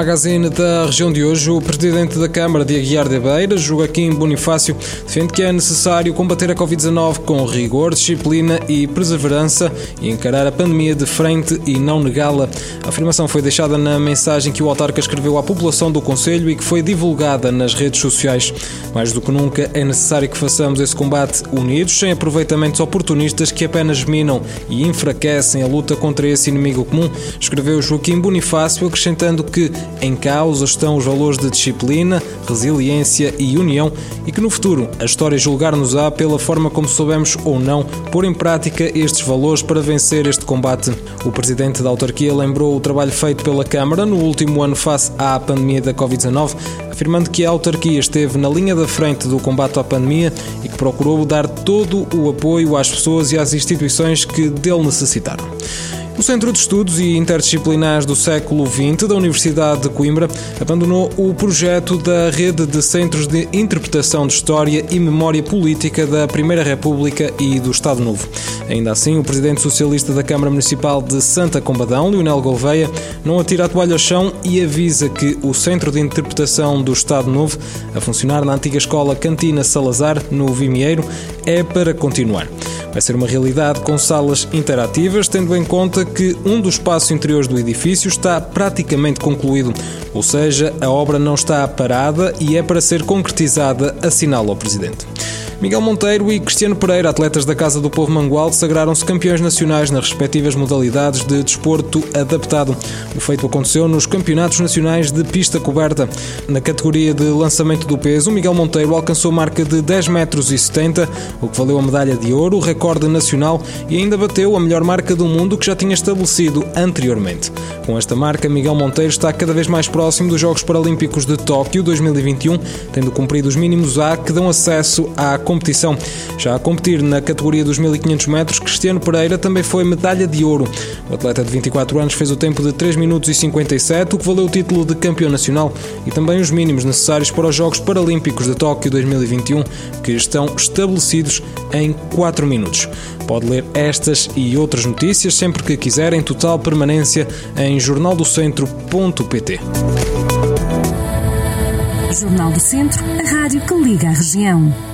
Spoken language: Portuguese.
Magazine da região de hoje, o presidente da Câmara de Aguiar de Beira, Joaquim Bonifácio, defende que é necessário combater a Covid-19 com rigor, disciplina e perseverança e encarar a pandemia de frente e não negá-la. A afirmação foi deixada na mensagem que o autarca escreveu à população do Conselho e que foi divulgada nas redes sociais. Mais do que nunca, é necessário que façamos esse combate unidos, sem aproveitamentos oportunistas que apenas minam e enfraquecem a luta contra esse inimigo comum, escreveu Joaquim Bonifácio, acrescentando que em causa estão os valores de disciplina, resiliência e união e que no futuro a história julgar-nos-á pela forma como soubemos ou não pôr em prática estes valores para vencer este combate. O presidente da autarquia lembrou o trabalho feito pela Câmara no último ano face à pandemia da Covid-19, afirmando que a autarquia esteve na linha da frente do combate à pandemia e que procurou dar todo o apoio às pessoas e às instituições que dele necessitaram. O Centro de Estudos e Interdisciplinares do Século XX da Universidade de Coimbra abandonou o projeto da Rede de Centros de Interpretação de História e Memória Política da Primeira República e do Estado Novo. Ainda assim, o presidente socialista da Câmara Municipal de Santa Combadão, Leonel Gouveia, não atira a toalha ao chão e avisa que o Centro de Interpretação do Estado Novo, a funcionar na antiga escola Cantina Salazar, no Vimieiro, é para continuar. Vai ser uma realidade com salas interativas, tendo em conta que um dos espaços interiores do edifício está praticamente concluído, ou seja, a obra não está parada e é para ser concretizada, assinala o Presidente. Miguel Monteiro e Cristiano Pereira, atletas da Casa do Povo Mangual, sagraram-se campeões nacionais nas respectivas modalidades de desporto adaptado. O feito aconteceu nos Campeonatos Nacionais de Pista Coberta. Na categoria de lançamento do peso, Miguel Monteiro alcançou marca de 10 metros e 70, o que valeu a medalha de ouro, o recorde nacional e ainda bateu a melhor marca do mundo que já tinha estabelecido anteriormente. Com esta marca, Miguel Monteiro está cada vez mais próximo dos Jogos Paralímpicos de Tóquio 2021, tendo cumprido os mínimos A que dão acesso à competição. Já a competir na categoria dos 1500 metros, Cristiano Pereira também foi medalha de ouro. O atleta de 24 anos fez o tempo de 3 minutos e 57, o que valeu o título de campeão nacional e também os mínimos necessários para os Jogos Paralímpicos de Tóquio 2021, que estão estabelecidos em 4 minutos. Pode ler estas e outras notícias sempre que quiser em total permanência em jornaldocentro.pt. Jornal do Centro, a rádio que liga a região.